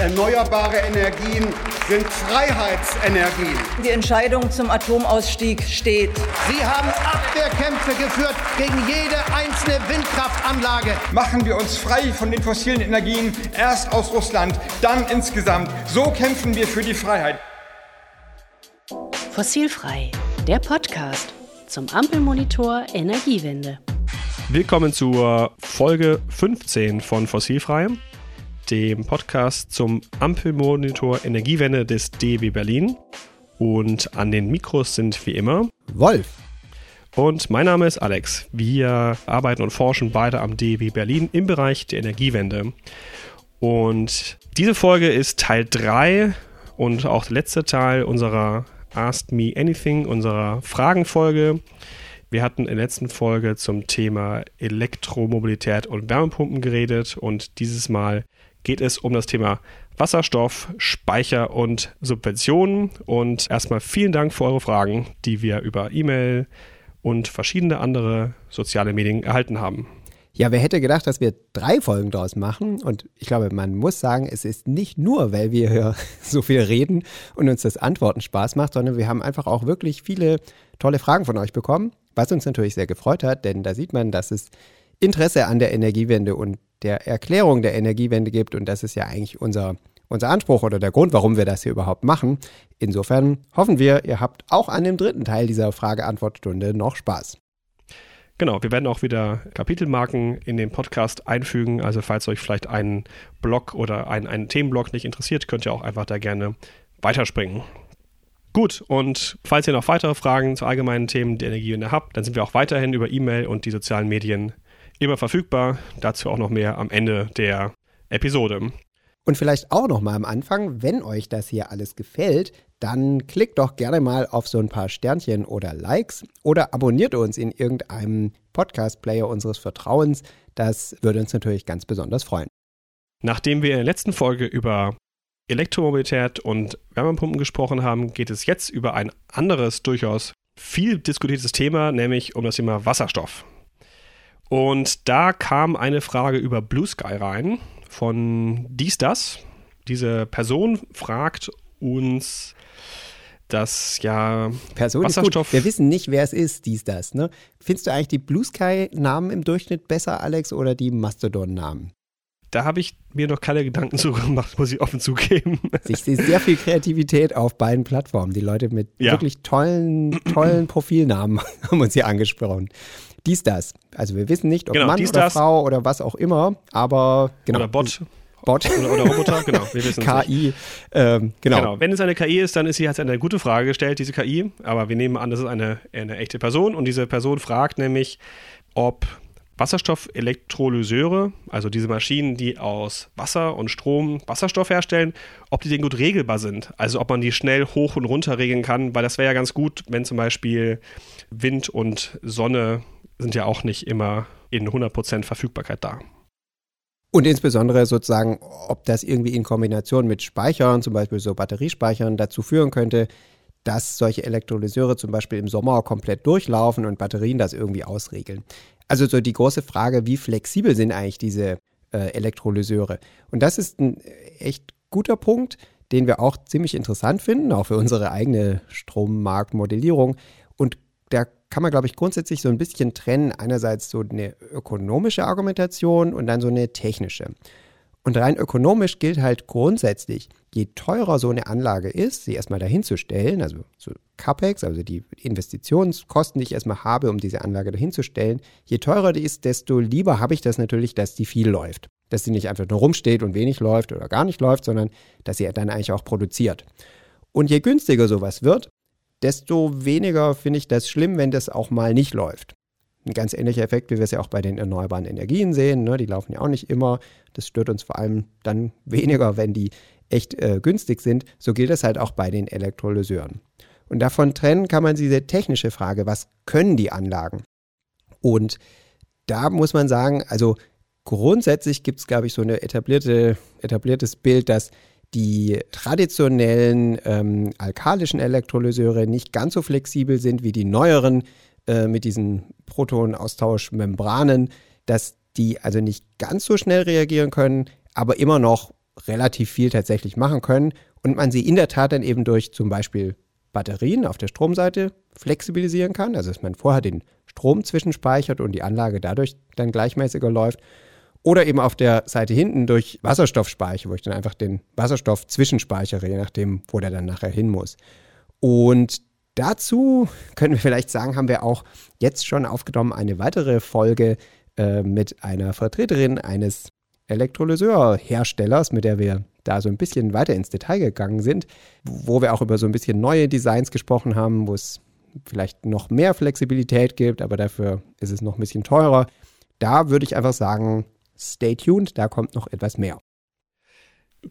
Erneuerbare Energien sind Freiheitsenergien. Die Entscheidung zum Atomausstieg steht. Sie haben Abwehrkämpfe geführt gegen jede einzelne Windkraftanlage. Machen wir uns frei von den fossilen Energien, erst aus Russland, dann insgesamt. So kämpfen wir für die Freiheit. Fossilfrei, der Podcast zum Ampelmonitor Energiewende. Willkommen zur Folge 15 von Fossilfrei, dem Podcast zum Ampelmonitor Energiewende des DB Berlin. Und an den Mikros sind wie immer Wolf. Und mein Name ist Alex. Wir arbeiten und forschen beide am DB Berlin im Bereich der Energiewende. Und diese Folge ist Teil 3 und auch der letzte Teil unserer Ask Me Anything, unserer Fragenfolge. Wir hatten in der letzten Folge zum Thema Elektromobilität und Wärmepumpen geredet und dieses Mal geht es um das Thema Wasserstoff, Speicher und Subventionen. Und erstmal vielen Dank für eure Fragen, die wir über E-Mail und verschiedene andere soziale Medien erhalten haben. Ja, wer hätte gedacht, dass wir drei Folgen daraus machen? Und ich glaube, man muss sagen, es ist nicht nur, weil wir hier so viel reden und uns das Antworten Spaß macht, sondern wir haben einfach auch wirklich viele tolle Fragen von euch bekommen, was uns natürlich sehr gefreut hat, denn da sieht man, dass es Interesse an der Energiewende und der Erklärung der Energiewende gibt. Und das ist ja eigentlich unser, unser Anspruch oder der Grund, warum wir das hier überhaupt machen. Insofern hoffen wir, ihr habt auch an dem dritten Teil dieser Frage-Antwort-Stunde noch Spaß. Genau, wir werden auch wieder Kapitelmarken in den Podcast einfügen. Also falls euch vielleicht ein Blog oder ein, ein Themenblog nicht interessiert, könnt ihr auch einfach da gerne weiterspringen. Gut, und falls ihr noch weitere Fragen zu allgemeinen Themen der Energiewende habt, dann sind wir auch weiterhin über E-Mail und die sozialen Medien immer verfügbar. Dazu auch noch mehr am Ende der Episode. Und vielleicht auch noch mal am Anfang, wenn euch das hier alles gefällt, dann klickt doch gerne mal auf so ein paar Sternchen oder Likes oder abonniert uns in irgendeinem Podcast-Player unseres Vertrauens. Das würde uns natürlich ganz besonders freuen. Nachdem wir in der letzten Folge über Elektromobilität und Wärmepumpen gesprochen haben, geht es jetzt über ein anderes, durchaus viel diskutiertes Thema, nämlich um das Thema Wasserstoff. Und da kam eine Frage über Blue Sky rein von dies das. Diese Person fragt uns, dass ja Person Wasserstoff. Wir wissen nicht, wer es ist, dies das. Ne? Findest du eigentlich die Blue Sky-Namen im Durchschnitt besser, Alex, oder die Mastodon-Namen? Da habe ich mir noch keine Gedanken zu gemacht, muss ich offen zugeben. Ich sehe sehr viel Kreativität auf beiden Plattformen. Die Leute mit ja. wirklich tollen, tollen Profilnamen haben uns hier angesprochen. Dies, das. Also wir wissen nicht, ob genau, Mann dies, oder das. Frau oder was auch immer, aber genau. Oder Bot. Bot. Oder, oder Roboter, genau. Wir wissen KI, ähm, genau. genau. Wenn es eine KI ist, dann ist sie jetzt eine gute Frage gestellt, diese KI. Aber wir nehmen an, das ist eine, eine echte Person und diese Person fragt nämlich, ob Wasserstoffelektrolyseure, also diese Maschinen, die aus Wasser und Strom Wasserstoff herstellen, ob die denn gut regelbar sind. Also ob man die schnell hoch und runter regeln kann, weil das wäre ja ganz gut, wenn zum Beispiel Wind und Sonne sind ja auch nicht immer in 100% Verfügbarkeit da. Und insbesondere sozusagen, ob das irgendwie in Kombination mit Speichern, zum Beispiel so Batteriespeichern, dazu führen könnte, dass solche Elektrolyseure zum Beispiel im Sommer komplett durchlaufen und Batterien das irgendwie ausregeln. Also so die große Frage, wie flexibel sind eigentlich diese äh, Elektrolyseure? Und das ist ein echt guter Punkt, den wir auch ziemlich interessant finden, auch für unsere eigene Strommarktmodellierung. Und da kann man, glaube ich, grundsätzlich so ein bisschen trennen. Einerseits so eine ökonomische Argumentation und dann so eine technische. Und rein ökonomisch gilt halt grundsätzlich, je teurer so eine Anlage ist, sie erstmal dahin zu stellen, also so CAPEX, also die Investitionskosten, die ich erstmal habe, um diese Anlage dahin zu stellen, je teurer die ist, desto lieber habe ich das natürlich, dass die viel läuft. Dass sie nicht einfach nur rumsteht und wenig läuft oder gar nicht läuft, sondern dass sie dann eigentlich auch produziert. Und je günstiger sowas wird, desto weniger finde ich das schlimm, wenn das auch mal nicht läuft. Ein ganz ähnlicher Effekt, wie wir es ja auch bei den erneuerbaren Energien sehen. Ne? Die laufen ja auch nicht immer. Das stört uns vor allem dann weniger, wenn die echt äh, günstig sind. So gilt es halt auch bei den Elektrolyseuren. Und davon trennen kann man diese technische Frage, was können die Anlagen? Und da muss man sagen, also grundsätzlich gibt es, glaube ich, so ein etablierte, etabliertes Bild, dass die traditionellen ähm, alkalischen Elektrolyseure nicht ganz so flexibel sind wie die neueren äh, mit diesen Protonaustauschmembranen, dass die also nicht ganz so schnell reagieren können, aber immer noch relativ viel tatsächlich machen können und man sie in der Tat dann eben durch zum Beispiel Batterien auf der Stromseite flexibilisieren kann, also dass man vorher den Strom zwischenspeichert und die Anlage dadurch dann gleichmäßiger läuft. Oder eben auf der Seite hinten durch Wasserstoffspeicher, wo ich dann einfach den Wasserstoff zwischenspeichere, je nachdem, wo der dann nachher hin muss. Und dazu können wir vielleicht sagen, haben wir auch jetzt schon aufgenommen eine weitere Folge äh, mit einer Vertreterin eines Elektrolyseurherstellers, mit der wir da so ein bisschen weiter ins Detail gegangen sind, wo wir auch über so ein bisschen neue Designs gesprochen haben, wo es vielleicht noch mehr Flexibilität gibt, aber dafür ist es noch ein bisschen teurer. Da würde ich einfach sagen, stay tuned, da kommt noch etwas mehr.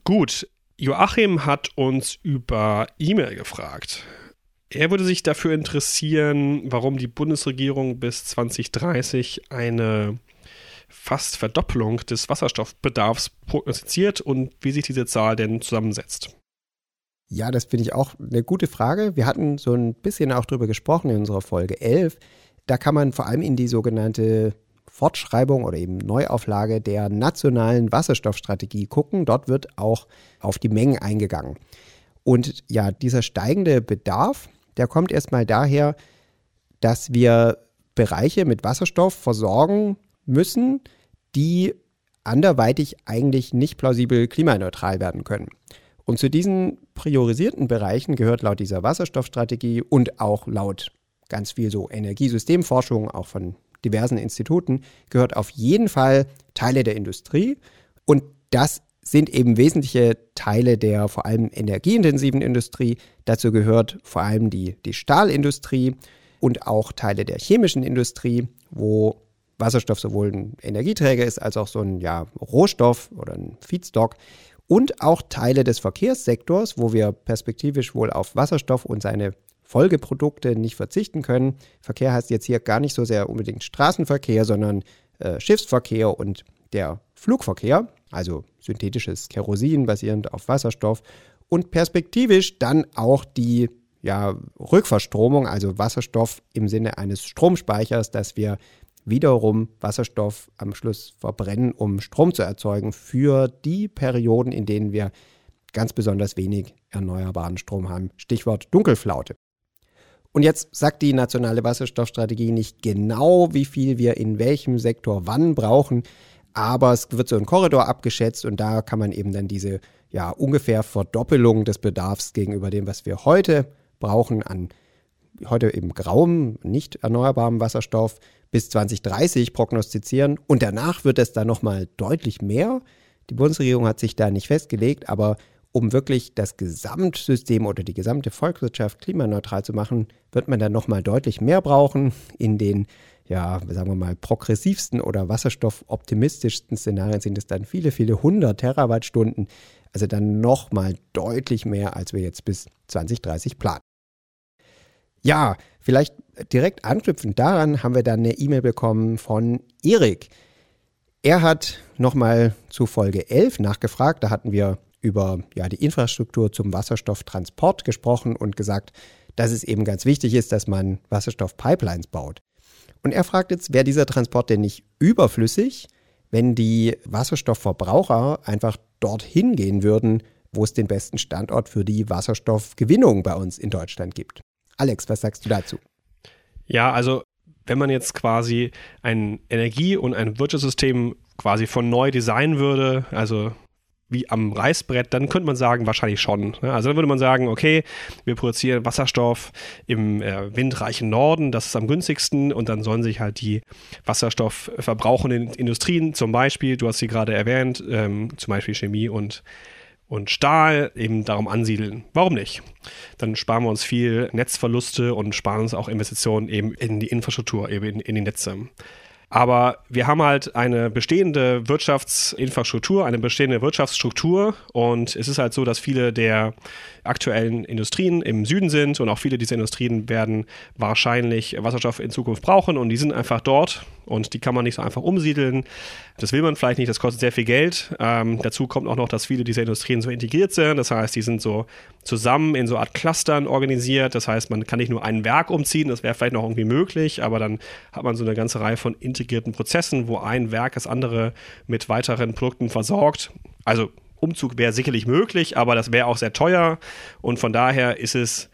Gut, Joachim hat uns über E-Mail gefragt. Er würde sich dafür interessieren, warum die Bundesregierung bis 2030 eine fast Verdoppelung des Wasserstoffbedarfs prognostiziert und wie sich diese Zahl denn zusammensetzt. Ja, das finde ich auch eine gute Frage. Wir hatten so ein bisschen auch drüber gesprochen in unserer Folge 11. Da kann man vor allem in die sogenannte Fortschreibung oder eben Neuauflage der nationalen Wasserstoffstrategie gucken. Dort wird auch auf die Mengen eingegangen. Und ja, dieser steigende Bedarf, der kommt erstmal daher, dass wir Bereiche mit Wasserstoff versorgen müssen, die anderweitig eigentlich nicht plausibel klimaneutral werden können. Und zu diesen priorisierten Bereichen gehört laut dieser Wasserstoffstrategie und auch laut ganz viel so Energiesystemforschung, auch von diversen Instituten, gehört auf jeden Fall Teile der Industrie. Und das sind eben wesentliche Teile der vor allem energieintensiven Industrie. Dazu gehört vor allem die, die Stahlindustrie und auch Teile der chemischen Industrie, wo Wasserstoff sowohl ein Energieträger ist als auch so ein ja, Rohstoff oder ein Feedstock und auch Teile des Verkehrssektors, wo wir perspektivisch wohl auf Wasserstoff und seine Folgeprodukte nicht verzichten können. Verkehr heißt jetzt hier gar nicht so sehr unbedingt Straßenverkehr, sondern äh, Schiffsverkehr und der Flugverkehr, also synthetisches Kerosin basierend auf Wasserstoff und perspektivisch dann auch die ja, Rückverstromung, also Wasserstoff im Sinne eines Stromspeichers, dass wir wiederum Wasserstoff am Schluss verbrennen, um Strom zu erzeugen für die Perioden, in denen wir ganz besonders wenig erneuerbaren Strom haben. Stichwort Dunkelflaute. Und jetzt sagt die nationale Wasserstoffstrategie nicht genau, wie viel wir in welchem Sektor wann brauchen, aber es wird so ein Korridor abgeschätzt und da kann man eben dann diese ja ungefähr Verdoppelung des Bedarfs gegenüber dem, was wir heute brauchen an heute eben grauem, nicht erneuerbarem Wasserstoff bis 2030 prognostizieren und danach wird es dann nochmal deutlich mehr. Die Bundesregierung hat sich da nicht festgelegt, aber um wirklich das Gesamtsystem oder die gesamte Volkswirtschaft klimaneutral zu machen, wird man dann nochmal deutlich mehr brauchen. In den, ja, sagen wir mal, progressivsten oder wasserstoffoptimistischsten Szenarien sind es dann viele, viele hundert Terawattstunden. Also dann nochmal deutlich mehr, als wir jetzt bis 2030 planen. Ja, vielleicht direkt anknüpfend daran haben wir dann eine E-Mail bekommen von Erik. Er hat nochmal zu Folge 11 nachgefragt. Da hatten wir über ja, die Infrastruktur zum Wasserstofftransport gesprochen und gesagt, dass es eben ganz wichtig ist, dass man Wasserstoffpipelines baut. Und er fragt jetzt, wäre dieser Transport denn nicht überflüssig, wenn die Wasserstoffverbraucher einfach dorthin gehen würden, wo es den besten Standort für die Wasserstoffgewinnung bei uns in Deutschland gibt? Alex, was sagst du dazu? Ja, also wenn man jetzt quasi ein Energie- und ein Wirtschaftssystem quasi von neu designen würde, also wie am Reißbrett, dann könnte man sagen, wahrscheinlich schon. Ne? Also dann würde man sagen, okay, wir produzieren Wasserstoff im äh, windreichen Norden, das ist am günstigsten und dann sollen sich halt die wasserstoffverbrauchenden Industrien, zum Beispiel, du hast sie gerade erwähnt, ähm, zum Beispiel Chemie und und Stahl eben darum ansiedeln. Warum nicht? Dann sparen wir uns viel Netzverluste und sparen uns auch Investitionen eben in die Infrastruktur, eben in, in die Netze. Aber wir haben halt eine bestehende Wirtschaftsinfrastruktur, eine bestehende Wirtschaftsstruktur. Und es ist halt so, dass viele der aktuellen Industrien im Süden sind. Und auch viele dieser Industrien werden wahrscheinlich Wasserstoff in Zukunft brauchen. Und die sind einfach dort und die kann man nicht so einfach umsiedeln. Das will man vielleicht nicht, das kostet sehr viel Geld. Ähm, dazu kommt auch noch, dass viele dieser Industrien so integriert sind. Das heißt, die sind so zusammen in so Art Clustern organisiert. Das heißt, man kann nicht nur ein Werk umziehen, das wäre vielleicht noch irgendwie möglich, aber dann hat man so eine ganze Reihe von integrierten Prozessen, wo ein Werk das andere mit weiteren Produkten versorgt. Also Umzug wäre sicherlich möglich, aber das wäre auch sehr teuer und von daher ist es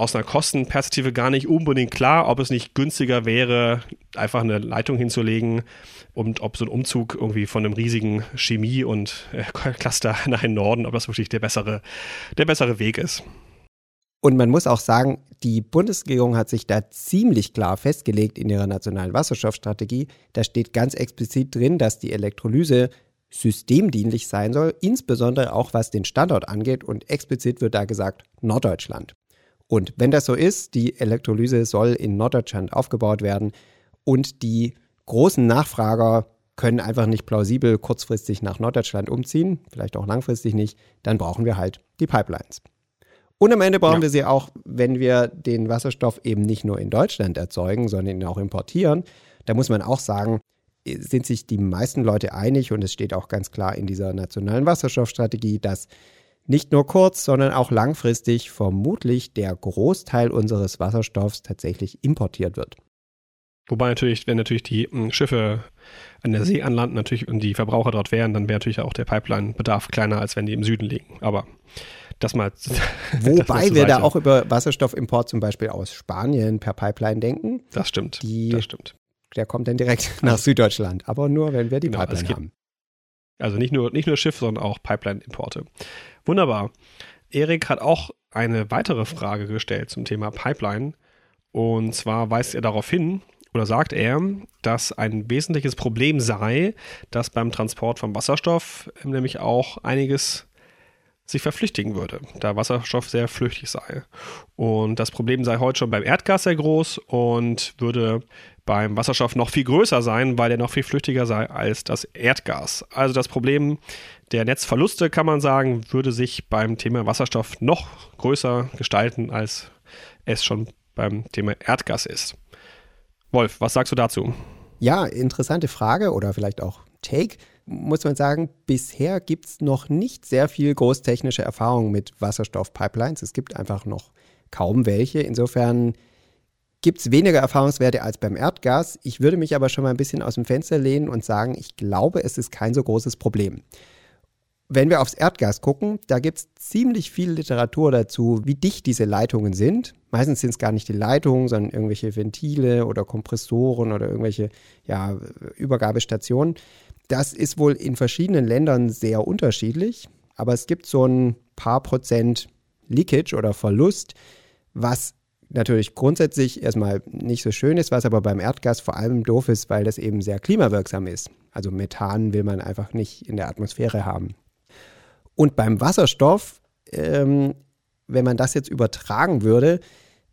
aus einer Kostenperspektive gar nicht unbedingt klar, ob es nicht günstiger wäre, einfach eine Leitung hinzulegen und ob so ein Umzug irgendwie von einem riesigen Chemie- und äh, Cluster nach den Norden, ob das wirklich der bessere, der bessere Weg ist. Und man muss auch sagen, die Bundesregierung hat sich da ziemlich klar festgelegt in ihrer nationalen Wasserstoffstrategie. Da steht ganz explizit drin, dass die Elektrolyse systemdienlich sein soll, insbesondere auch was den Standort angeht. Und explizit wird da gesagt Norddeutschland. Und wenn das so ist, die Elektrolyse soll in Norddeutschland aufgebaut werden und die großen Nachfrager können einfach nicht plausibel kurzfristig nach Norddeutschland umziehen, vielleicht auch langfristig nicht, dann brauchen wir halt die Pipelines. Und am Ende brauchen ja. wir sie auch, wenn wir den Wasserstoff eben nicht nur in Deutschland erzeugen, sondern ihn auch importieren. Da muss man auch sagen, sind sich die meisten Leute einig und es steht auch ganz klar in dieser nationalen Wasserstoffstrategie, dass nicht nur kurz, sondern auch langfristig vermutlich der Großteil unseres Wasserstoffs tatsächlich importiert wird. Wobei natürlich, wenn natürlich die hm, Schiffe an der See anlanden natürlich und die Verbraucher dort wären, dann wäre natürlich auch der Pipeline-Bedarf kleiner, als wenn die im Süden liegen. Aber das mal. Wobei das wir da auch über Wasserstoffimport zum Beispiel aus Spanien per Pipeline denken. Das stimmt. Die, das stimmt. Der kommt dann direkt nach Süddeutschland, aber nur, wenn wir die genau, Pipeline haben. Also nicht nur, nicht nur Schiff, sondern auch Pipeline-Importe. Wunderbar. Erik hat auch eine weitere Frage gestellt zum Thema Pipeline. Und zwar weist er darauf hin, oder sagt er, dass ein wesentliches Problem sei, dass beim Transport von Wasserstoff nämlich auch einiges sich verflüchtigen würde, da Wasserstoff sehr flüchtig sei. Und das Problem sei heute schon beim Erdgas sehr groß und würde beim Wasserstoff noch viel größer sein, weil er noch viel flüchtiger sei als das Erdgas. Also das Problem der Netzverluste, kann man sagen, würde sich beim Thema Wasserstoff noch größer gestalten, als es schon beim Thema Erdgas ist. Wolf, was sagst du dazu? Ja, interessante Frage oder vielleicht auch Take muss man sagen, bisher gibt es noch nicht sehr viel großtechnische Erfahrung mit Wasserstoffpipelines. Es gibt einfach noch kaum welche. Insofern gibt es weniger Erfahrungswerte als beim Erdgas. Ich würde mich aber schon mal ein bisschen aus dem Fenster lehnen und sagen, ich glaube, es ist kein so großes Problem. Wenn wir aufs Erdgas gucken, da gibt es ziemlich viel Literatur dazu, wie dicht diese Leitungen sind. Meistens sind es gar nicht die Leitungen, sondern irgendwelche Ventile oder Kompressoren oder irgendwelche ja, Übergabestationen. Das ist wohl in verschiedenen Ländern sehr unterschiedlich, aber es gibt so ein paar Prozent Leakage oder Verlust, was natürlich grundsätzlich erstmal nicht so schön ist, was aber beim Erdgas vor allem doof ist, weil das eben sehr klimawirksam ist. Also Methan will man einfach nicht in der Atmosphäre haben. Und beim Wasserstoff, ähm, wenn man das jetzt übertragen würde,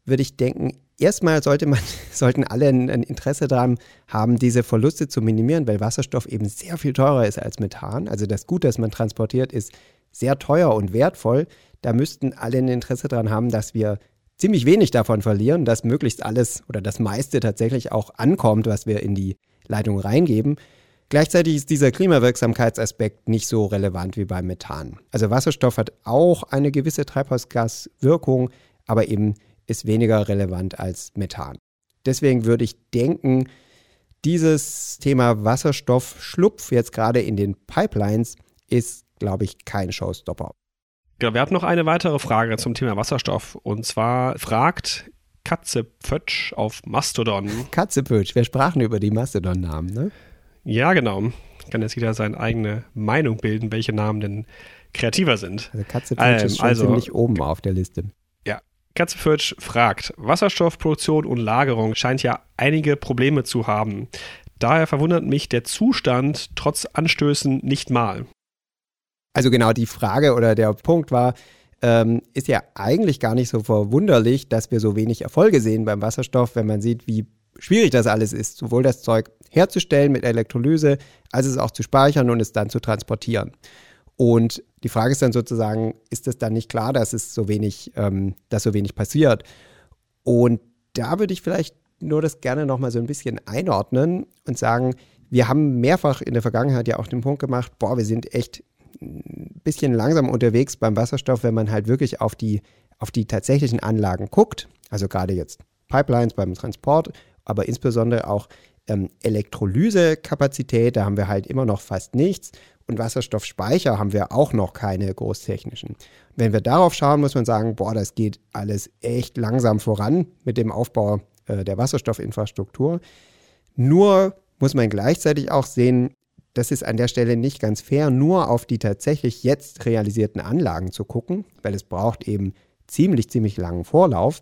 würde ich denken, erstmal sollte man, sollten alle ein, ein, Interesse daran haben, diese Verluste zu minimieren, weil Wasserstoff eben sehr viel teurer ist als Methan. Also das Gut, das man transportiert, ist sehr teuer und wertvoll. Da müssten alle ein Interesse daran haben, dass wir ziemlich wenig davon verlieren, dass möglichst alles oder das meiste tatsächlich auch ankommt, was wir in die Leitung reingeben. Gleichzeitig ist dieser Klimawirksamkeitsaspekt nicht so relevant wie beim Methan. Also Wasserstoff hat auch eine gewisse Treibhausgaswirkung, aber eben ist weniger relevant als Methan. Deswegen würde ich denken, dieses Thema Wasserstoffschlupf jetzt gerade in den Pipelines ist, glaube ich, kein Showstopper. Genau, wir hatten noch eine weitere Frage zum Thema Wasserstoff. Und zwar fragt Katzepötsch auf Mastodon. Katzepötsch, wir sprachen über die Mastodon-Namen, ne? Ja, genau. Kann jetzt jeder seine eigene Meinung bilden, welche Namen denn kreativer sind. Also Katzepötsch ähm, ist schon also, ziemlich oben auf der Liste. Katzefürtsch fragt, Wasserstoffproduktion und Lagerung scheint ja einige Probleme zu haben. Daher verwundert mich der Zustand trotz Anstößen nicht mal. Also genau die Frage oder der Punkt war, ähm, ist ja eigentlich gar nicht so verwunderlich, dass wir so wenig Erfolge sehen beim Wasserstoff, wenn man sieht, wie schwierig das alles ist, sowohl das Zeug herzustellen mit Elektrolyse, als es auch zu speichern und es dann zu transportieren. Und die Frage ist dann sozusagen, ist es dann nicht klar, dass es so wenig, ähm, dass so wenig passiert? Und da würde ich vielleicht nur das gerne nochmal so ein bisschen einordnen und sagen, wir haben mehrfach in der Vergangenheit ja auch den Punkt gemacht, boah, wir sind echt ein bisschen langsam unterwegs beim Wasserstoff, wenn man halt wirklich auf die, auf die tatsächlichen Anlagen guckt. Also gerade jetzt Pipelines beim Transport, aber insbesondere auch ähm, Elektrolysekapazität, da haben wir halt immer noch fast nichts. und Wasserstoffspeicher haben wir auch noch keine großtechnischen. Wenn wir darauf schauen, muss man sagen, boah, das geht alles echt langsam voran mit dem Aufbau äh, der Wasserstoffinfrastruktur. Nur muss man gleichzeitig auch sehen, das ist an der Stelle nicht ganz fair, nur auf die tatsächlich jetzt realisierten Anlagen zu gucken, weil es braucht eben ziemlich, ziemlich langen Vorlauf.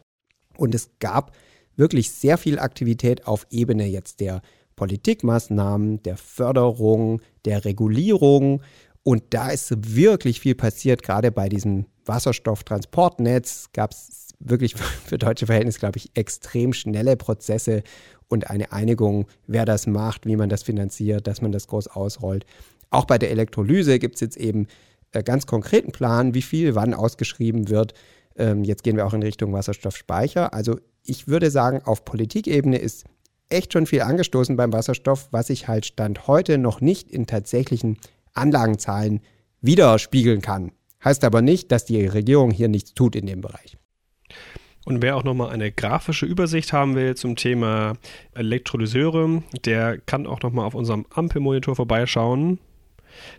Und es gab wirklich sehr viel Aktivität auf Ebene jetzt der Politikmaßnahmen, der Förderung, der Regulierung. Und da ist wirklich viel passiert, gerade bei diesem Wasserstofftransportnetz gab es wirklich für deutsche Verhältnisse, glaube ich, extrem schnelle Prozesse und eine Einigung, wer das macht, wie man das finanziert, dass man das groß ausrollt. Auch bei der Elektrolyse gibt es jetzt eben äh, ganz konkreten Plan, wie viel wann ausgeschrieben wird. Ähm, jetzt gehen wir auch in Richtung Wasserstoffspeicher. Also ich würde sagen, auf Politikebene ist echt schon viel angestoßen beim Wasserstoff, was sich halt Stand heute noch nicht in tatsächlichen Anlagenzahlen widerspiegeln kann. Heißt aber nicht, dass die Regierung hier nichts tut in dem Bereich. Und wer auch nochmal eine grafische Übersicht haben will zum Thema Elektrolyseure, der kann auch nochmal auf unserem Ampelmonitor vorbeischauen.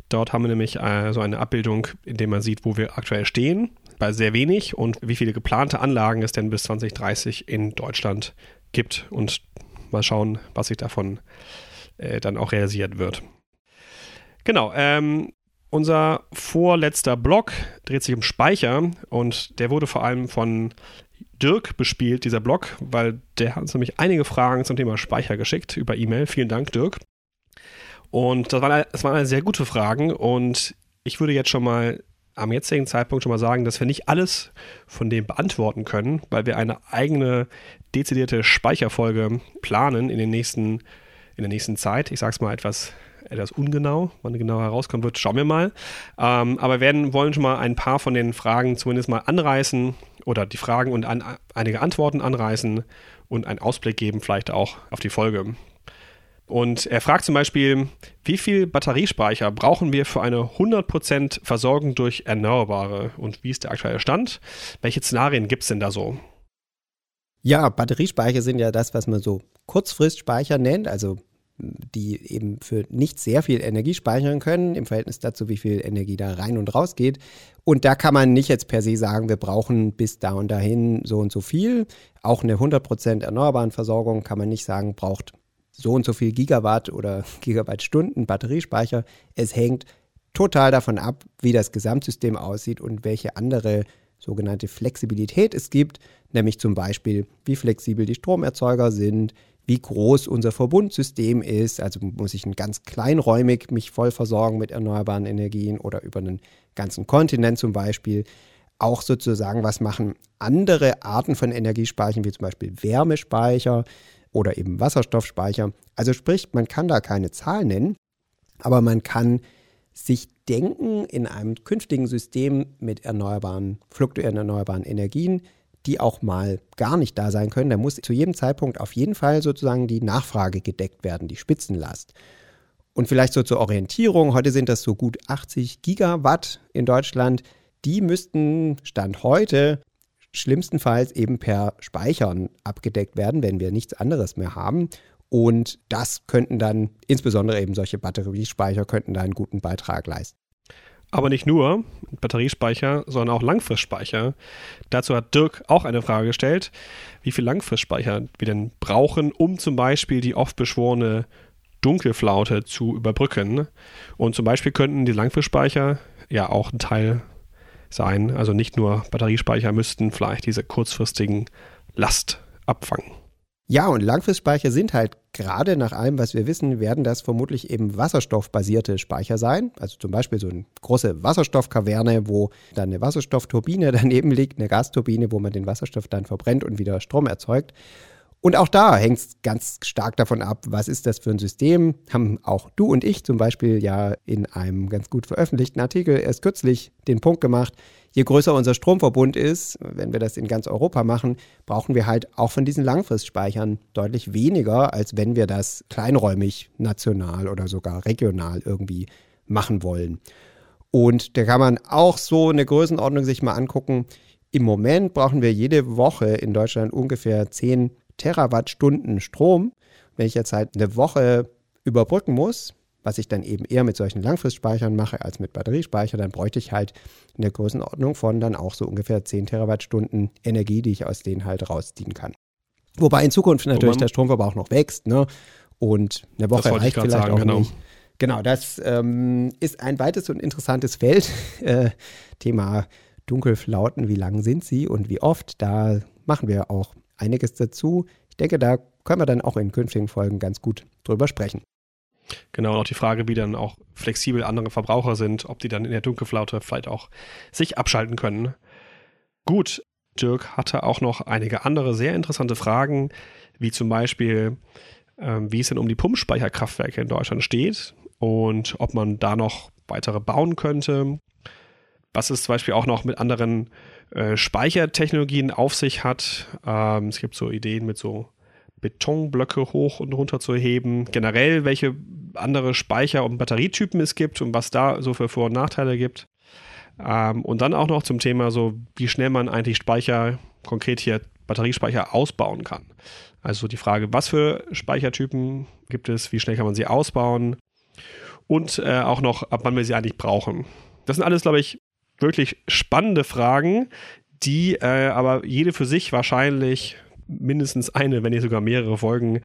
Dort haben wir nämlich äh, so eine Abbildung, in der man sieht, wo wir aktuell stehen, bei sehr wenig und wie viele geplante Anlagen es denn bis 2030 in Deutschland gibt. Und mal schauen, was sich davon äh, dann auch realisiert wird. Genau, ähm, unser vorletzter Block dreht sich um Speicher und der wurde vor allem von Dirk bespielt, dieser Blog, weil der hat uns nämlich einige Fragen zum Thema Speicher geschickt über E-Mail. Vielen Dank, Dirk. Und das waren, das waren sehr gute Fragen und ich würde jetzt schon mal am jetzigen Zeitpunkt schon mal sagen, dass wir nicht alles von dem beantworten können, weil wir eine eigene dezidierte Speicherfolge planen in, den nächsten, in der nächsten Zeit. Ich sage es mal etwas, etwas ungenau, wann genau herauskommen wird, schauen wir mal. Ähm, aber wir werden, wollen schon mal ein paar von den Fragen zumindest mal anreißen oder die Fragen und an, einige Antworten anreißen und einen Ausblick geben, vielleicht auch auf die Folge. Und er fragt zum Beispiel, wie viel Batteriespeicher brauchen wir für eine 100% Versorgung durch Erneuerbare und wie ist der aktuelle Stand? Welche Szenarien gibt es denn da so? Ja, Batteriespeicher sind ja das, was man so Kurzfristspeicher nennt, also die eben für nicht sehr viel Energie speichern können, im Verhältnis dazu, wie viel Energie da rein und raus geht. Und da kann man nicht jetzt per se sagen, wir brauchen bis da und dahin so und so viel. Auch eine 100% erneuerbaren Versorgung kann man nicht sagen, braucht so und so viel Gigawatt oder Gigawattstunden Batteriespeicher. Es hängt total davon ab, wie das Gesamtsystem aussieht und welche andere sogenannte Flexibilität es gibt, nämlich zum Beispiel, wie flexibel die Stromerzeuger sind, wie groß unser Verbundsystem ist. Also muss ich ganz kleinräumig mich voll versorgen mit erneuerbaren Energien oder über einen ganzen Kontinent zum Beispiel. Auch sozusagen, was machen andere Arten von Energiespeichern, wie zum Beispiel Wärmespeicher oder eben Wasserstoffspeicher. Also sprich, man kann da keine Zahl nennen, aber man kann sich denken in einem künftigen System mit erneuerbaren, fluktuierenden erneuerbaren Energien, die auch mal gar nicht da sein können, da muss zu jedem Zeitpunkt auf jeden Fall sozusagen die Nachfrage gedeckt werden, die Spitzenlast. Und vielleicht so zur Orientierung, heute sind das so gut 80 Gigawatt in Deutschland. Die müssten Stand heute schlimmstenfalls eben per Speichern abgedeckt werden, wenn wir nichts anderes mehr haben. Und das könnten dann, insbesondere eben solche Batteriespeicher, könnten da einen guten Beitrag leisten. Aber nicht nur Batteriespeicher, sondern auch Langfristspeicher. Dazu hat Dirk auch eine Frage gestellt, wie viel Langfristspeicher wir denn brauchen, um zum Beispiel die oft beschworene Dunkelflaute zu überbrücken. Und zum Beispiel könnten die Langfristspeicher ja auch ein Teil sein. Also nicht nur Batteriespeicher müssten vielleicht diese kurzfristigen Last abfangen. Ja, und Langfristspeicher sind halt gerade nach allem, was wir wissen, werden das vermutlich eben wasserstoffbasierte Speicher sein. Also zum Beispiel so eine große Wasserstoffkaverne, wo dann eine Wasserstoffturbine daneben liegt, eine Gasturbine, wo man den Wasserstoff dann verbrennt und wieder Strom erzeugt. Und auch da hängt es ganz stark davon ab, was ist das für ein System. Haben auch du und ich zum Beispiel ja in einem ganz gut veröffentlichten Artikel erst kürzlich den Punkt gemacht, je größer unser Stromverbund ist, wenn wir das in ganz Europa machen, brauchen wir halt auch von diesen Langfristspeichern deutlich weniger, als wenn wir das kleinräumig, national oder sogar regional irgendwie machen wollen. Und da kann man auch so eine Größenordnung sich mal angucken. Im Moment brauchen wir jede Woche in Deutschland ungefähr 10 Terawattstunden Strom. Wenn ich jetzt halt eine Woche überbrücken muss, was ich dann eben eher mit solchen Langfristspeichern mache als mit Batteriespeicher, dann bräuchte ich halt in der Größenordnung von dann auch so ungefähr 10 Terawattstunden Energie, die ich aus denen halt rausziehen kann. Wobei in Zukunft natürlich der Stromverbrauch noch wächst, ne? Und eine Woche reicht vielleicht sagen, auch genau. nicht. Genau, das ähm, ist ein weites und interessantes Feld. Äh, Thema Dunkelflauten, wie lang sind sie und wie oft? Da machen wir auch einiges dazu. Ich denke, da können wir dann auch in künftigen Folgen ganz gut drüber sprechen. Genau, und auch die Frage, wie dann auch flexibel andere Verbraucher sind, ob die dann in der Dunkelflaute vielleicht auch sich abschalten können. Gut, Dirk hatte auch noch einige andere sehr interessante Fragen, wie zum Beispiel, ähm, wie es denn um die Pumpspeicherkraftwerke in Deutschland steht und ob man da noch weitere bauen könnte. Was es zum Beispiel auch noch mit anderen äh, Speichertechnologien auf sich hat. Ähm, es gibt so Ideen mit so Betonblöcke hoch und runter zu heben. Generell, welche andere Speicher- und Batterietypen es gibt und was da so für Vor- und Nachteile gibt. Ähm, und dann auch noch zum Thema so, wie schnell man eigentlich Speicher, konkret hier Batteriespeicher ausbauen kann. Also die Frage, was für Speichertypen gibt es, wie schnell kann man sie ausbauen und äh, auch noch, ab wann wir sie eigentlich brauchen. Das sind alles, glaube ich, wirklich spannende Fragen, die äh, aber jede für sich wahrscheinlich mindestens eine, wenn nicht sogar mehrere Folgen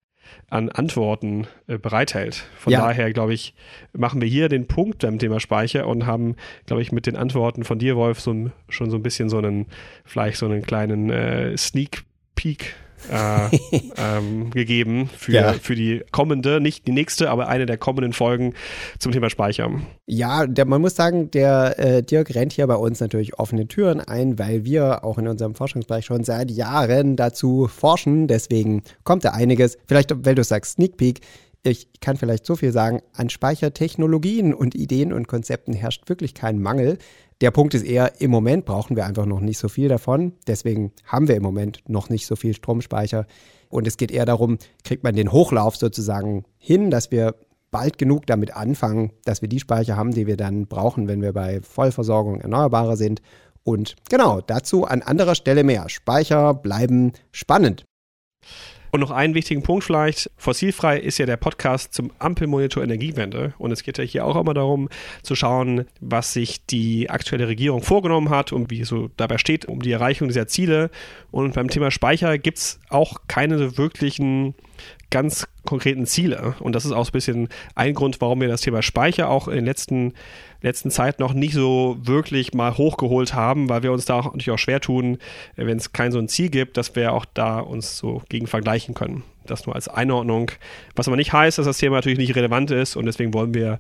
an Antworten äh, bereithält. Von ja. daher, glaube ich, machen wir hier den Punkt beim Thema Speicher und haben, glaube ich, mit den Antworten von dir, Wolf, so schon so ein bisschen so einen, vielleicht so einen kleinen äh, Sneak Peek äh, ähm, gegeben für, ja. für die kommende, nicht die nächste, aber eine der kommenden Folgen zum Thema Speicher. Ja, der, man muss sagen, der äh, Dirk rennt hier bei uns natürlich offene Türen ein, weil wir auch in unserem Forschungsbereich schon seit Jahren dazu forschen. Deswegen kommt da einiges. Vielleicht, weil du sagst Sneak Peek, ich kann vielleicht so viel sagen, an Speichertechnologien und Ideen und Konzepten herrscht wirklich kein Mangel. Der Punkt ist eher, im Moment brauchen wir einfach noch nicht so viel davon. Deswegen haben wir im Moment noch nicht so viel Stromspeicher. Und es geht eher darum, kriegt man den Hochlauf sozusagen hin, dass wir bald genug damit anfangen, dass wir die Speicher haben, die wir dann brauchen, wenn wir bei Vollversorgung erneuerbarer sind. Und genau, dazu an anderer Stelle mehr. Speicher bleiben spannend. Und noch einen wichtigen Punkt vielleicht. Fossilfrei ist ja der Podcast zum Ampelmonitor Energiewende. Und es geht ja hier auch immer darum, zu schauen, was sich die aktuelle Regierung vorgenommen hat und wie es so dabei steht, um die Erreichung dieser Ziele. Und beim Thema Speicher gibt es auch keine wirklichen ganz konkreten Ziele. Und das ist auch so ein bisschen ein Grund, warum wir das Thema Speicher auch in den letzten, letzten Zeit noch nicht so wirklich mal hochgeholt haben, weil wir uns da auch natürlich auch schwer tun, wenn es kein so ein Ziel gibt, dass wir auch da uns so gegen vergleichen können. Das nur als Einordnung. Was aber nicht heißt, dass das Thema natürlich nicht relevant ist und deswegen wollen wir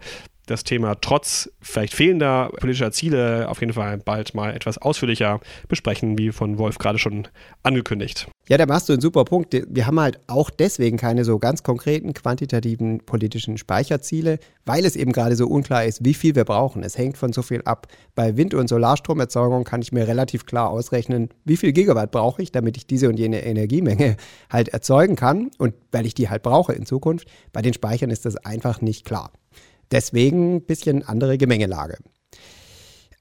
das Thema trotz vielleicht fehlender politischer Ziele auf jeden Fall bald mal etwas ausführlicher besprechen, wie von Wolf gerade schon angekündigt. Ja, da machst du einen super Punkt. Wir haben halt auch deswegen keine so ganz konkreten quantitativen politischen Speicherziele, weil es eben gerade so unklar ist, wie viel wir brauchen. Es hängt von so viel ab. Bei Wind- und Solarstromerzeugung kann ich mir relativ klar ausrechnen, wie viel Gigawatt brauche ich, damit ich diese und jene Energiemenge halt erzeugen kann und weil ich die halt brauche in Zukunft. Bei den Speichern ist das einfach nicht klar. Deswegen ein bisschen andere Gemengelage.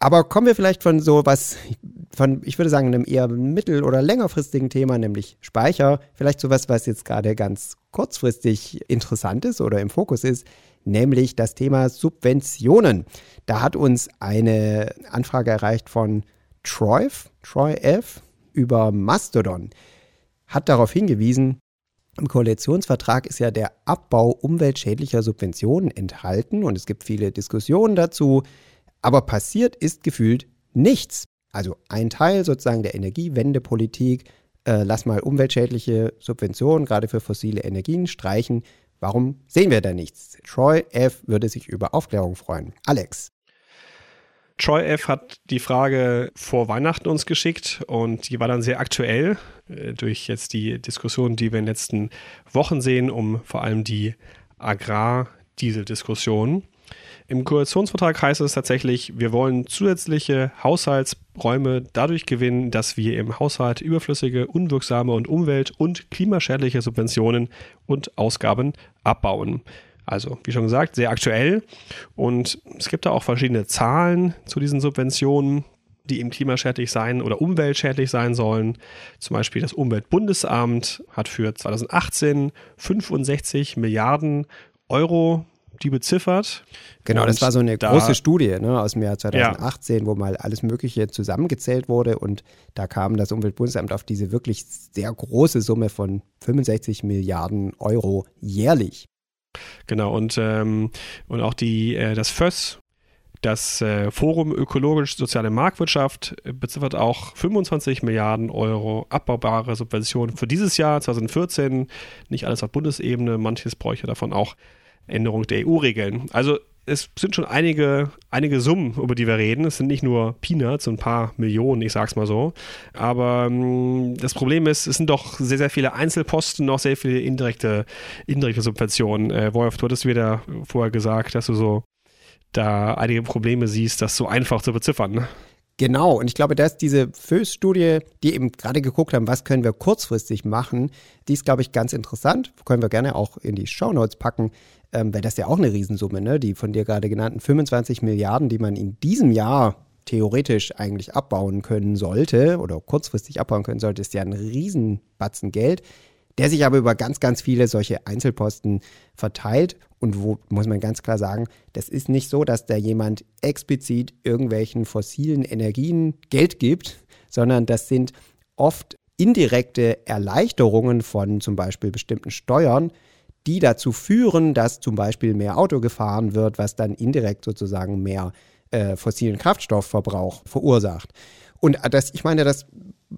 Aber kommen wir vielleicht von so was, von, ich würde sagen, einem eher mittel- oder längerfristigen Thema, nämlich Speicher, vielleicht so was, was jetzt gerade ganz kurzfristig interessant ist oder im Fokus ist, nämlich das Thema Subventionen. Da hat uns eine Anfrage erreicht von Troyf, Troy F. über Mastodon, hat darauf hingewiesen, im Koalitionsvertrag ist ja der Abbau umweltschädlicher Subventionen enthalten und es gibt viele Diskussionen dazu, aber passiert ist gefühlt nichts. Also ein Teil sozusagen der Energiewendepolitik, äh, lass mal umweltschädliche Subventionen gerade für fossile Energien streichen. Warum sehen wir da nichts? Troy F. würde sich über Aufklärung freuen. Alex. Troy F. hat die Frage vor Weihnachten uns geschickt und die war dann sehr aktuell äh, durch jetzt die Diskussion, die wir in den letzten Wochen sehen, um vor allem die Agrardieseldiskussion. Im Koalitionsvertrag heißt es tatsächlich, wir wollen zusätzliche Haushaltsräume dadurch gewinnen, dass wir im Haushalt überflüssige, unwirksame und umwelt- und klimaschädliche Subventionen und Ausgaben abbauen. Also, wie schon gesagt, sehr aktuell. Und es gibt da auch verschiedene Zahlen zu diesen Subventionen, die eben klimaschädlich sein oder umweltschädlich sein sollen. Zum Beispiel das Umweltbundesamt hat für 2018 65 Milliarden Euro die beziffert. Genau, das Und war so eine da- große Studie ne, aus dem Jahr 2018, wo mal alles Mögliche zusammengezählt wurde und da kam das Umweltbundesamt auf diese wirklich sehr große Summe von 65 Milliarden Euro jährlich. Genau, und, ähm, und auch die, äh, das FÖS, das äh, Forum Ökologisch-Soziale Marktwirtschaft, äh, beziffert auch 25 Milliarden Euro abbaubare Subventionen für dieses Jahr, 2014. Nicht alles auf Bundesebene, manches bräuchte davon auch Änderung der EU-Regeln. Also es sind schon einige, einige Summen, über die wir reden. Es sind nicht nur Peanuts, ein paar Millionen, ich sag's mal so. Aber ähm, das Problem ist, es sind doch sehr, sehr viele Einzelposten, noch sehr viele indirekte, indirekte Subventionen. Äh, Wolf, du hattest wieder vorher gesagt, dass du so da einige Probleme siehst, das so einfach zu beziffern. Ne? Genau, und ich glaube, dass diese FÖS-Studie, die eben gerade geguckt haben, was können wir kurzfristig machen, die ist, glaube ich, ganz interessant. Können wir gerne auch in die Shownotes packen, ähm, weil das ja auch eine Riesensumme, ne? Die von dir gerade genannten 25 Milliarden, die man in diesem Jahr theoretisch eigentlich abbauen können sollte oder kurzfristig abbauen können sollte, ist ja ein Riesenbatzen Geld, der sich aber über ganz, ganz viele solche Einzelposten verteilt. Und wo muss man ganz klar sagen, das ist nicht so, dass da jemand explizit irgendwelchen fossilen Energien Geld gibt, sondern das sind oft indirekte Erleichterungen von zum Beispiel bestimmten Steuern, die dazu führen, dass zum Beispiel mehr Auto gefahren wird, was dann indirekt sozusagen mehr äh, fossilen Kraftstoffverbrauch verursacht. Und das, ich meine, das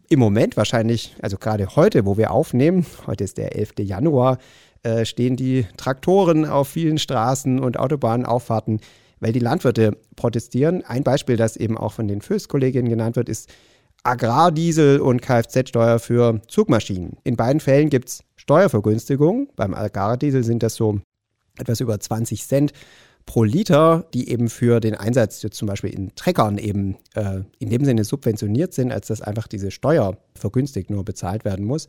im Moment wahrscheinlich, also gerade heute, wo wir aufnehmen, heute ist der 11. Januar, äh, stehen die Traktoren auf vielen Straßen und Autobahnauffahrten, weil die Landwirte protestieren. Ein Beispiel, das eben auch von den FÖS-Kolleginnen genannt wird, ist Agrardiesel und Kfz-Steuer für Zugmaschinen. In beiden Fällen gibt es Steuervergünstigungen. Beim Agrardiesel sind das so etwas über 20 Cent pro Liter, die eben für den Einsatz zum Beispiel in Treckern eben äh, in dem Sinne subventioniert sind, als dass einfach diese Steuer vergünstigt nur bezahlt werden muss.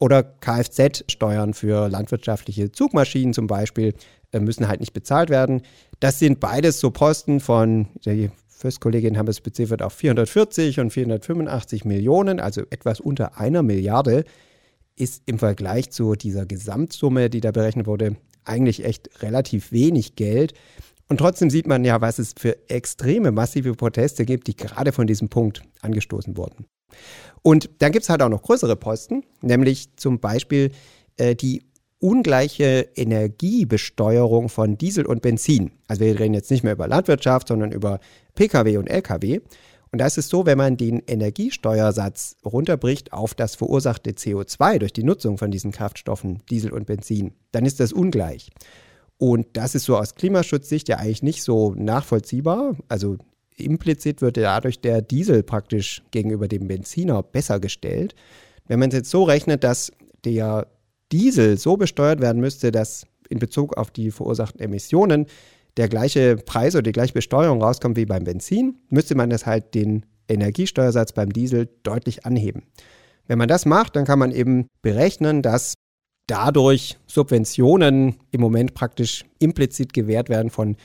Oder Kfz-Steuern für landwirtschaftliche Zugmaschinen zum Beispiel äh, müssen halt nicht bezahlt werden. Das sind beides so Posten von, die First-Kolleginnen haben es beziffert auf 440 und 485 Millionen, also etwas unter einer Milliarde, ist im Vergleich zu dieser Gesamtsumme, die da berechnet wurde, eigentlich echt relativ wenig Geld. Und trotzdem sieht man ja, was es für extreme, massive Proteste gibt, die gerade von diesem Punkt angestoßen wurden. Und dann gibt es halt auch noch größere Posten, nämlich zum Beispiel äh, die ungleiche Energiebesteuerung von Diesel und Benzin. Also wir reden jetzt nicht mehr über Landwirtschaft, sondern über Pkw und Lkw. Und da ist so, wenn man den Energiesteuersatz runterbricht auf das verursachte CO2 durch die Nutzung von diesen Kraftstoffen Diesel und Benzin, dann ist das ungleich. Und das ist so aus Klimaschutzsicht ja eigentlich nicht so nachvollziehbar. Also implizit wird dadurch der Diesel praktisch gegenüber dem Benziner besser gestellt. Wenn man es jetzt so rechnet, dass der Diesel so besteuert werden müsste, dass in Bezug auf die verursachten Emissionen der gleiche Preis oder die gleiche Besteuerung rauskommt wie beim Benzin, müsste man das halt den Energiesteuersatz beim Diesel deutlich anheben. Wenn man das macht, dann kann man eben berechnen, dass dadurch Subventionen im Moment praktisch implizit gewährt werden von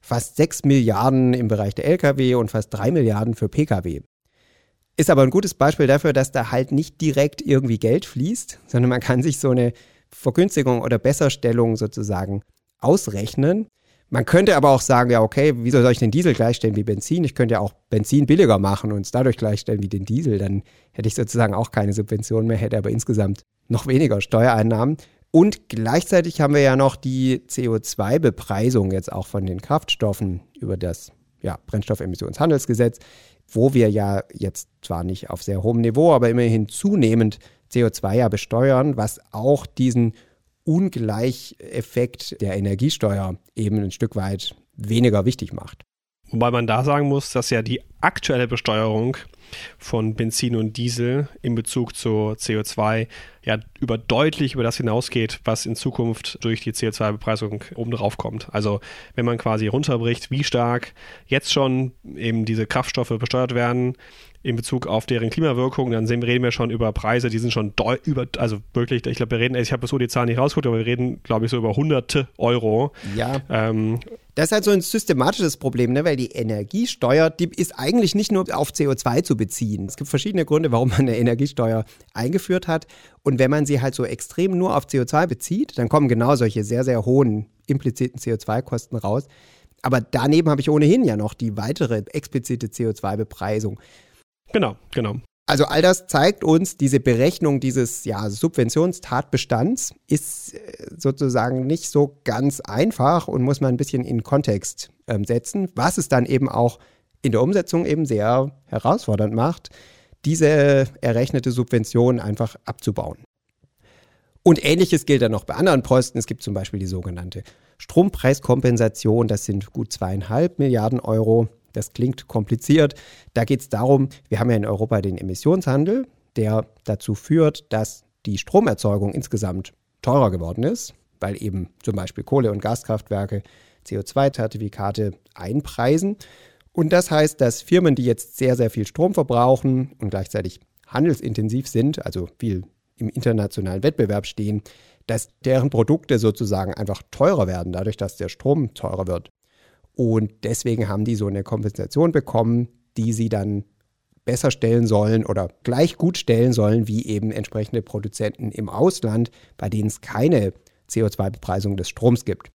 fast 6 Milliarden im Bereich der Lkw und fast 3 Milliarden für Pkw. Ist aber ein gutes Beispiel dafür, dass da halt nicht direkt irgendwie Geld fließt, sondern man kann sich so eine Vergünstigung oder Besserstellung sozusagen ausrechnen. Man könnte aber auch sagen, ja, okay, wieso soll ich den Diesel gleichstellen wie Benzin? Ich könnte ja auch Benzin billiger machen und es dadurch gleichstellen wie den Diesel. Dann hätte ich sozusagen auch keine Subvention mehr, hätte aber insgesamt noch weniger Steuereinnahmen. Und gleichzeitig haben wir ja noch die CO2-Bepreisung jetzt auch von den Kraftstoffen über das ja, Brennstoffemissionshandelsgesetz, wo wir ja jetzt zwar nicht auf sehr hohem Niveau, aber immerhin zunehmend CO2 ja besteuern, was auch diesen Ungleicheffekt der Energiesteuer eben ein Stück weit weniger wichtig macht. Wobei man da sagen muss, dass ja die aktuelle Besteuerung von Benzin und Diesel in Bezug zu CO2 ja über deutlich über das hinausgeht, was in Zukunft durch die CO2-Bepreisung oben drauf kommt. Also wenn man quasi runterbricht, wie stark jetzt schon eben diese Kraftstoffe besteuert werden in Bezug auf deren Klimawirkung, dann sehen, reden wir schon über Preise, die sind schon über, also wirklich, ich glaube, wir reden, ich habe so die Zahlen nicht rausgeguckt, aber wir reden, glaube ich, so über hunderte Euro. Ja. Ähm, Das ist halt so ein systematisches Problem, ne? weil die Energiesteuer, die ist eigentlich nicht nur auf CO2 zu beziehen. Es gibt verschiedene Gründe, warum man eine Energiesteuer eingeführt hat. Und wenn man sie halt so extrem nur auf CO2 bezieht, dann kommen genau solche sehr, sehr hohen impliziten CO2-Kosten raus. Aber daneben habe ich ohnehin ja noch die weitere explizite CO2-Bepreisung. Genau, genau. Also all das zeigt uns, diese Berechnung dieses ja, Subventionstatbestands ist äh, sozusagen nicht so ganz einfach und muss man ein bisschen in Kontext ähm, setzen, was es dann eben auch in der Umsetzung eben sehr herausfordernd macht, diese errechnete Subvention einfach abzubauen. Und ähnliches gilt dann noch bei anderen Posten. Es gibt zum Beispiel die sogenannte Strompreiskompensation. Das sind gut zweieinhalb Milliarden Euro. Das klingt kompliziert. Da geht es darum, wir haben ja in Europa den Emissionshandel, der dazu führt, dass die Stromerzeugung insgesamt teurer geworden ist, weil eben zum Beispiel Kohle- und Gaskraftwerke CO2-Zertifikate einpreisen. Und das heißt, dass Firmen, die jetzt sehr, sehr viel Strom verbrauchen und gleichzeitig handelsintensiv sind, also viel im internationalen Wettbewerb stehen, dass deren Produkte sozusagen einfach teurer werden, dadurch, dass der Strom teurer wird. Und deswegen haben die so eine Kompensation bekommen, die sie dann besser stellen sollen oder gleich gut stellen sollen wie eben entsprechende Produzenten im Ausland, bei denen es keine CO2-Bepreisung des Stroms gibt.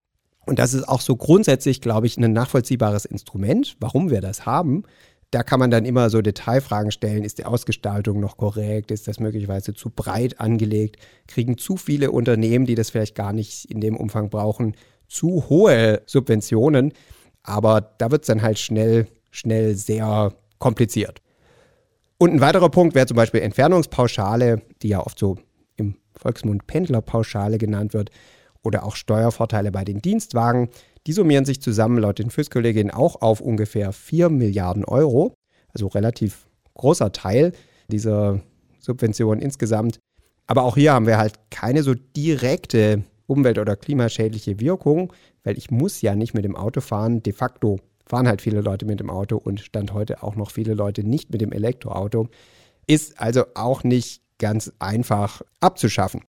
Und das ist auch so grundsätzlich, glaube ich, ein nachvollziehbares Instrument, warum wir das haben. Da kann man dann immer so Detailfragen stellen. Ist die Ausgestaltung noch korrekt? Ist das möglicherweise zu breit angelegt? Kriegen zu viele Unternehmen, die das vielleicht gar nicht in dem Umfang brauchen, zu hohe Subventionen? Aber da wird es dann halt schnell, schnell sehr kompliziert. Und ein weiterer Punkt wäre zum Beispiel Entfernungspauschale, die ja oft so im Volksmund Pendlerpauschale genannt wird, oder auch Steuervorteile bei den Dienstwagen. Die summieren sich zusammen laut den FÜS-Kolleginnen auch auf ungefähr 4 Milliarden Euro, also relativ großer Teil dieser Subvention insgesamt. Aber auch hier haben wir halt keine so direkte umwelt- oder klimaschädliche Wirkung, weil ich muss ja nicht mit dem Auto fahren. De facto fahren halt viele Leute mit dem Auto und stand heute auch noch viele Leute nicht mit dem Elektroauto. Ist also auch nicht ganz einfach abzuschaffen.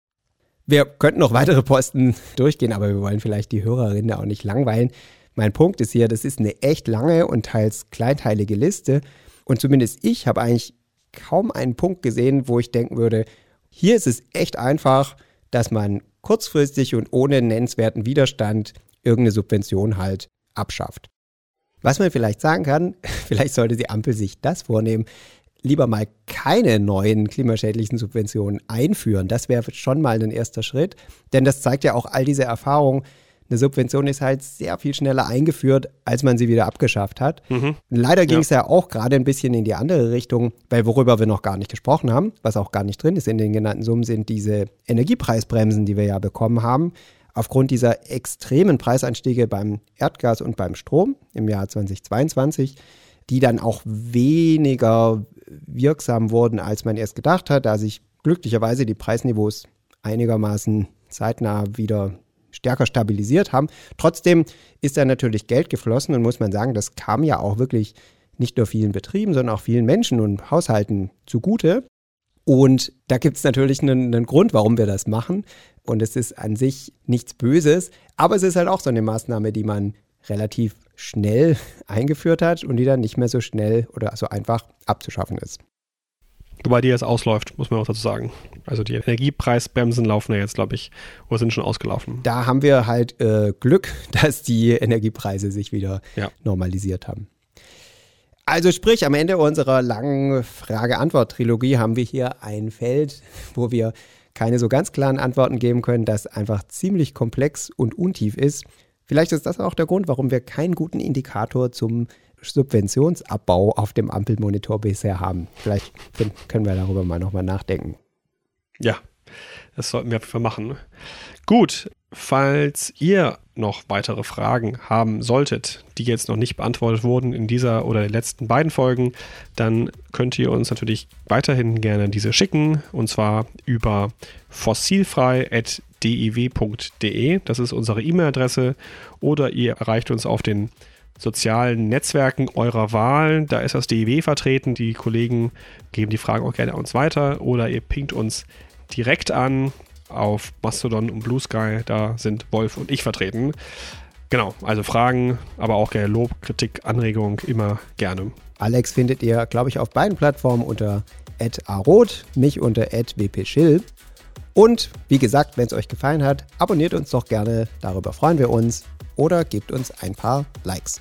Wir könnten noch weitere Posten durchgehen, aber wir wollen vielleicht die Hörerinnen auch nicht langweilen. Mein Punkt ist hier, das ist eine echt lange und teils kleinteilige Liste. Und zumindest ich habe eigentlich kaum einen Punkt gesehen, wo ich denken würde, hier ist es echt einfach, dass man kurzfristig und ohne nennenswerten Widerstand irgendeine Subvention halt abschafft. Was man vielleicht sagen kann, vielleicht sollte die Ampel sich das vornehmen, lieber mal keine neuen klimaschädlichen Subventionen einführen. Das wäre schon mal ein erster Schritt, denn das zeigt ja auch all diese Erfahrungen. Eine Subvention ist halt sehr viel schneller eingeführt, als man sie wieder abgeschafft hat. Mhm. Leider ging es ja. ja auch gerade ein bisschen in die andere Richtung, weil worüber wir noch gar nicht gesprochen haben, was auch gar nicht drin ist in den genannten Summen, sind diese Energiepreisbremsen, die wir ja bekommen haben aufgrund dieser extremen Preisanstiege beim Erdgas und beim Strom im Jahr 2022, die dann auch weniger wirksam wurden, als man erst gedacht hat, da sich glücklicherweise die Preisniveaus einigermaßen zeitnah wieder stärker stabilisiert haben. Trotzdem ist da natürlich Geld geflossen und muss man sagen, das kam ja auch wirklich nicht nur vielen Betrieben, sondern auch vielen Menschen und Haushalten zugute. Und da gibt es natürlich einen, einen, Grund, warum wir das machen. Und es ist an sich nichts Böses, aber es ist halt auch so eine Maßnahme, die man relativ schnell eingeführt hat und die dann nicht mehr so schnell oder so einfach abzuschaffen ist. Wobei die jetzt ausläuft, muss man auch dazu sagen. Also die Energiepreisbremsen laufen ja jetzt, glaube ich, oder sind schon ausgelaufen. Da haben wir halt äh, Glück, dass die Energiepreise sich wieder ja. normalisiert haben. Also sprich, am Ende unserer langen Frage-Antwort-Trilogie haben wir hier ein Feld, wo wir keine so ganz klaren Antworten geben können, das einfach ziemlich komplex und untief ist. Vielleicht ist das auch der Grund, warum wir keinen guten Indikator zum Subventionsabbau auf dem Ampelmonitor bisher haben. Vielleicht können wir darüber mal nochmal nachdenken. Ja, das sollten wir machen. Gut, falls ihr noch weitere Fragen haben solltet, die jetzt noch nicht beantwortet wurden in dieser oder den letzten beiden Folgen, dann könnt ihr uns natürlich weiterhin gerne diese schicken und zwar über fossilfrei.diw.de. Das ist unsere E-Mail-Adresse oder ihr erreicht uns auf den sozialen Netzwerken eurer Wahl. Da ist das DIW vertreten. Die Kollegen geben die Fragen auch gerne an uns weiter oder ihr pingt uns direkt an auf Mastodon und Blue Sky. Da sind Wolf und ich vertreten. Genau, also Fragen, aber auch gerne Lob, Kritik, Anregung, immer gerne. Alex findet ihr, glaube ich, auf beiden Plattformen unter @arot, mich unter @wpschill. Und wie gesagt, wenn es euch gefallen hat, abonniert uns doch gerne, darüber freuen wir uns oder gebt uns ein paar Likes.